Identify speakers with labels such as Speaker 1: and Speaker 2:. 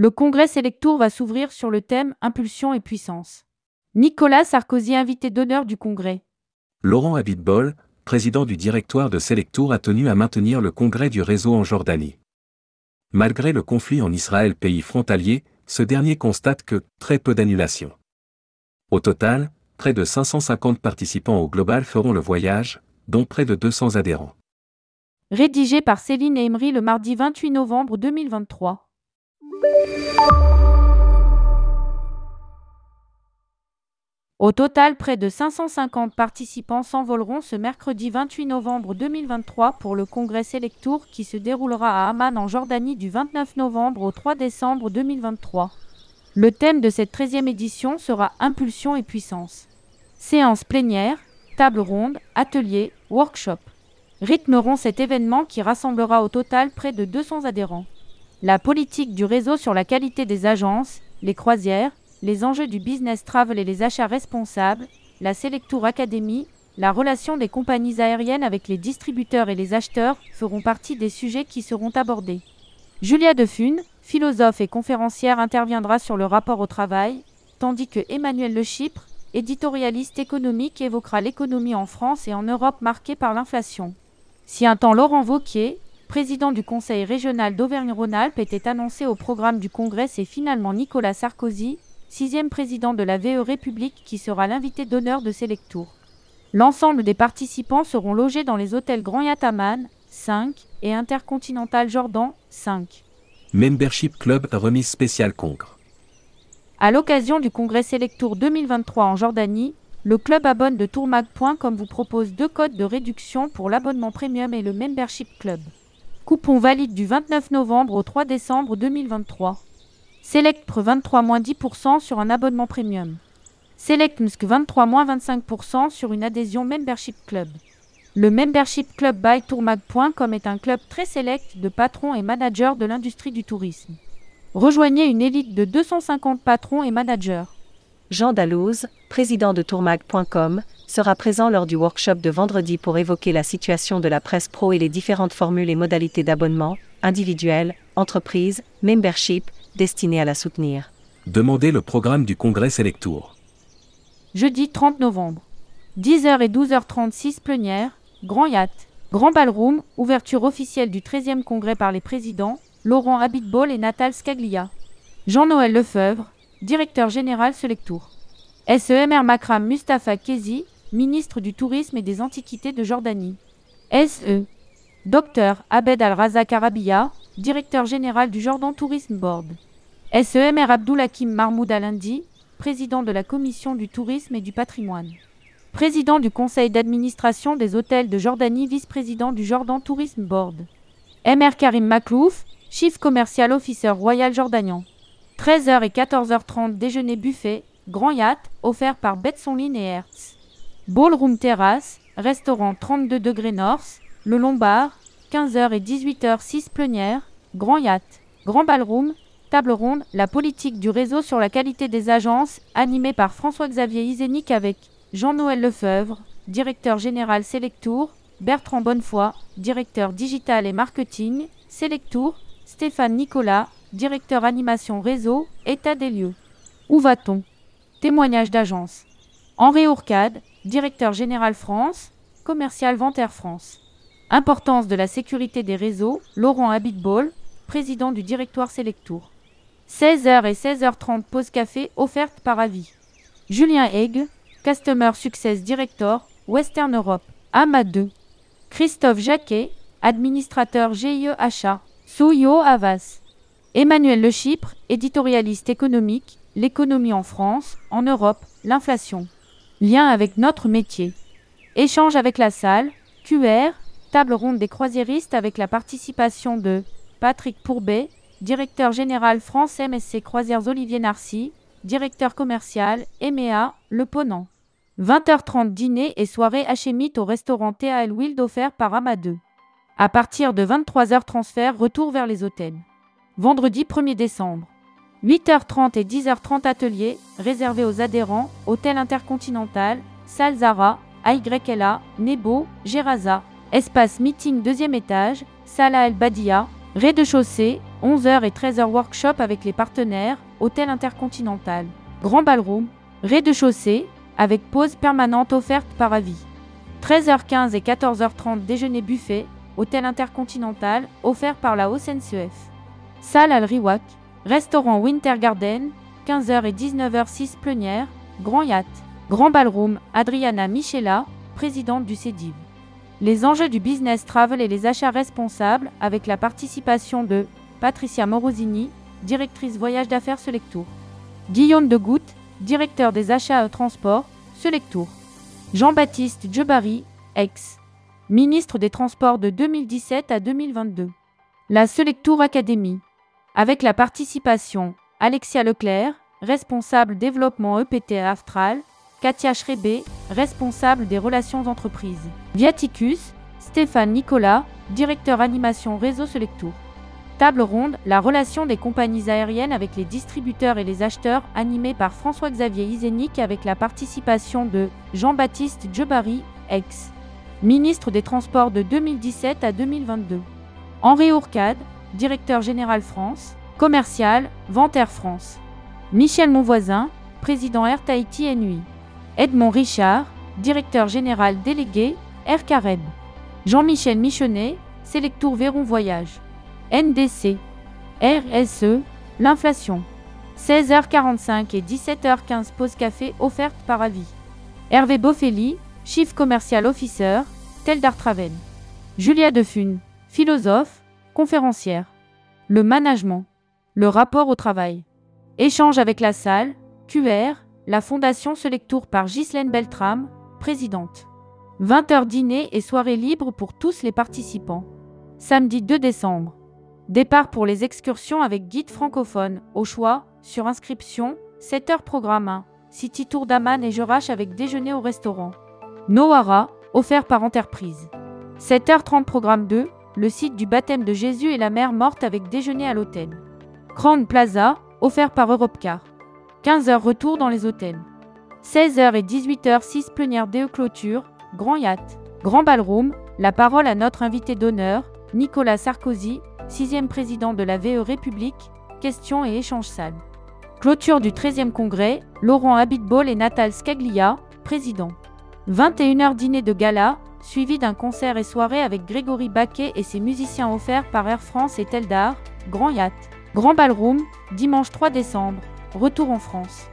Speaker 1: Le congrès Selectour va s'ouvrir sur le thème Impulsion et puissance. Nicolas Sarkozy invité d'honneur du congrès.
Speaker 2: Laurent Abitbol, président du directoire de Selectour, a tenu à maintenir le congrès du réseau en Jordanie. Malgré le conflit en Israël, pays frontalier, ce dernier constate que très peu d'annulations. Au total, près de 550 participants au global feront le voyage, dont près de 200 adhérents.
Speaker 1: Rédigé par Céline Emery le mardi 28 novembre 2023. Au total, près de 550 participants s'envoleront ce mercredi 28 novembre 2023 pour le congrès Selectour qui se déroulera à Amman en Jordanie du 29 novembre au 3 décembre 2023. Le thème de cette 13e édition sera Impulsion et puissance. Séances plénières, tables rondes, ateliers, workshops rythmeront cet événement qui rassemblera au total près de 200 adhérents. La politique du réseau sur la qualité des agences, les croisières, les enjeux du business travel et les achats responsables, la Selectour Academy, la relation des compagnies aériennes avec les distributeurs et les acheteurs feront partie des sujets qui seront abordés. Julia Defune, philosophe et conférencière, interviendra sur le rapport au travail, tandis que Emmanuel Le Chypre, éditorialiste économique, évoquera l'économie en France et en Europe marquée par l'inflation. Si un temps Laurent Vauquier, président du Conseil régional d'Auvergne-Rhône-Alpes, était annoncé au programme du Congrès, c'est finalement Nicolas Sarkozy, sixième président de la VE République, qui sera l'invité d'honneur de ces lectures. L'ensemble des participants seront logés dans les hôtels Grand Yataman, 5, et Intercontinental Jordan, 5.
Speaker 2: Membership Club remise spéciale Congre.
Speaker 1: À l'occasion du congrès Selectour 2023 en Jordanie, le club abonne de tourmag.com vous propose deux codes de réduction pour l'abonnement premium et le Membership Club. Coupon valide du 29 novembre au 3 décembre 2023. Select 23 10% sur un abonnement premium. Select Musk 23 25% sur une adhésion Membership Club. Le Membership Club by Tourmag.com est un club très select de patrons et managers de l'industrie du tourisme. Rejoignez une élite de 250 patrons et managers.
Speaker 3: Jean Dalouse, président de tourmag.com, sera présent lors du workshop de vendredi pour évoquer la situation de la presse pro et les différentes formules et modalités d'abonnement, individuel, entreprise, membership, destinées à la soutenir.
Speaker 2: Demandez le programme du congrès Selectour.
Speaker 1: Jeudi 30 novembre. 10h et 12h36 plénière, Grand Yacht, Grand Ballroom, ouverture officielle du 13e congrès par les présidents, Laurent Habitbol et Natal Scaglia. Jean-Noël Lefebvre, directeur général Selectour. SEMR Makram Mustafa Kezi, ministre du Tourisme et des Antiquités de Jordanie. SE. Dr Abed Al-Razak Arabiya, directeur général du Jordan Tourism Board. SEMR Abdoulakim Mahmoud Alindi, président de la Commission du Tourisme et du Patrimoine. Président du Conseil d'administration des hôtels de Jordanie, vice-président du Jordan Tourism Board. MR Karim Maklouf, chief commercial officer royal jordanien. 13h et 14h30 déjeuner buffet, grand yacht, offert par Betsonline et Hertz. Ballroom terrasse, restaurant 32 degrés North, le Lombard, 15h et 18h 6 plénière, grand yacht, grand ballroom, table ronde, la politique du réseau sur la qualité des agences, animée par François-Xavier Isénic avec Jean-Noël Lefebvre, directeur général Selectour, Bertrand Bonnefoy, directeur digital et marketing, Selectour, Stéphane Nicolas, directeur animation réseau, état des lieux. Où va-t-on? Témoignage d'agence. Henri Ourcade, directeur général France, commercial Vente Air France. Importance de la sécurité des réseaux, Laurent Habitbol, président du directoire Selectour. 16h et 16h30 pause café offerte par avis. Julien Egg, Customer Success Director, Western Europe, AMA 2. Christophe Jacquet, administrateur GIE Achat, Souyo Havas. Emmanuel Le Chypre, éditorialiste économique, l'économie en France, en Europe, l'inflation. Lien avec notre métier. Échange avec la salle, QR, table ronde des croisiéristes avec la participation de Patrick Pourbet, directeur général France MSC Croisières Olivier Narcy, directeur commercial EMEA Le Ponant. 20h30 dîner et soirée HMIT au restaurant TAL Wild offert par Amadeu. À partir de 23h transfert retour vers les hôtels vendredi 1er décembre. 8h30 et 10h30 ateliers réservés aux adhérents, Hôtel Intercontinental, Salle Zara, AYLA, Nebo, Geraza, espace meeting deuxième étage, Salah El Badia, rez-de-chaussée, 11h et 13h workshop avec les partenaires, hôtel intercontinental, grand ballroom, rez-de-chaussée, avec pause permanente offerte par avis. 13h15 et 14h30 déjeuner buffet, hôtel intercontinental, offert par la OCNCEF. Salle Al Riwak, restaurant Winter Garden, 15h et 19h06 plénière, grand yacht, grand ballroom, Adriana Michela, présidente du CEDIV. Les enjeux du business travel et les achats responsables avec la participation de Patricia Morosini, directrice voyage d'affaires Selectour. Guillaume de Goutte, directeur des achats transports, Selectour. Jean-Baptiste Djebari, ex, ministre des Transports de 2017 à 2022. La Selectour Academy, avec la participation Alexia Leclerc, responsable développement EPT Astral, Katia Schrebé, responsable des relations entreprises. Viaticus, Stéphane Nicolas, directeur animation réseau Selectour. Table ronde, la relation des compagnies aériennes avec les distributeurs et les acheteurs, animée par François-Xavier Isénic avec la participation de Jean-Baptiste Djebari, ex ministre des Transports de 2017 à 2022. Henri Ourcade, directeur général France, commercial, Vente Air France. Michel Monvoisin, président Air Tahiti NUI. Edmond Richard, directeur général délégué, Air Careb. Jean-Michel Michonnet, Sélectour Véron Voyage. NDC, RSE, l'inflation. 16h45 et 17h15 pause café offerte par avis. Hervé Boffelli, chief commercial officer, Teldar Travel. Julia Defune, philosophe, conférencière. Le management. Le rapport au travail. Échange avec la salle, QR, la Fondation Selectour par Ghislaine Beltram, présidente. 20h dîner et soirée libre pour tous les participants. Samedi 2 décembre. Départ pour les excursions avec guide francophone, au choix, sur inscription, 7h programme 1, City Tour d'Aman et Jorache avec déjeuner au restaurant. Noara, offert par Enterprise. 7h30 programme 2, le site du baptême de Jésus et la mère morte avec déjeuner à l'hôtel. Grand Plaza, offert par Europcar. 15h retour dans les hôtels. 16h et 18h 6 plénière DE clôture, Grand Yacht, Grand Ballroom, la parole à notre invité d'honneur, Nicolas Sarkozy, sixième président de la VE République, questions et échanges salle. Clôture du 13e congrès, Laurent Habitbol et Natal Scaglia, président. 21h dîner de gala, suivi d'un concert et soirée avec Grégory Baquet et ses musiciens offerts par Air France et Teldar, Grand Yacht. Grand Ballroom, dimanche 3 décembre, retour en France.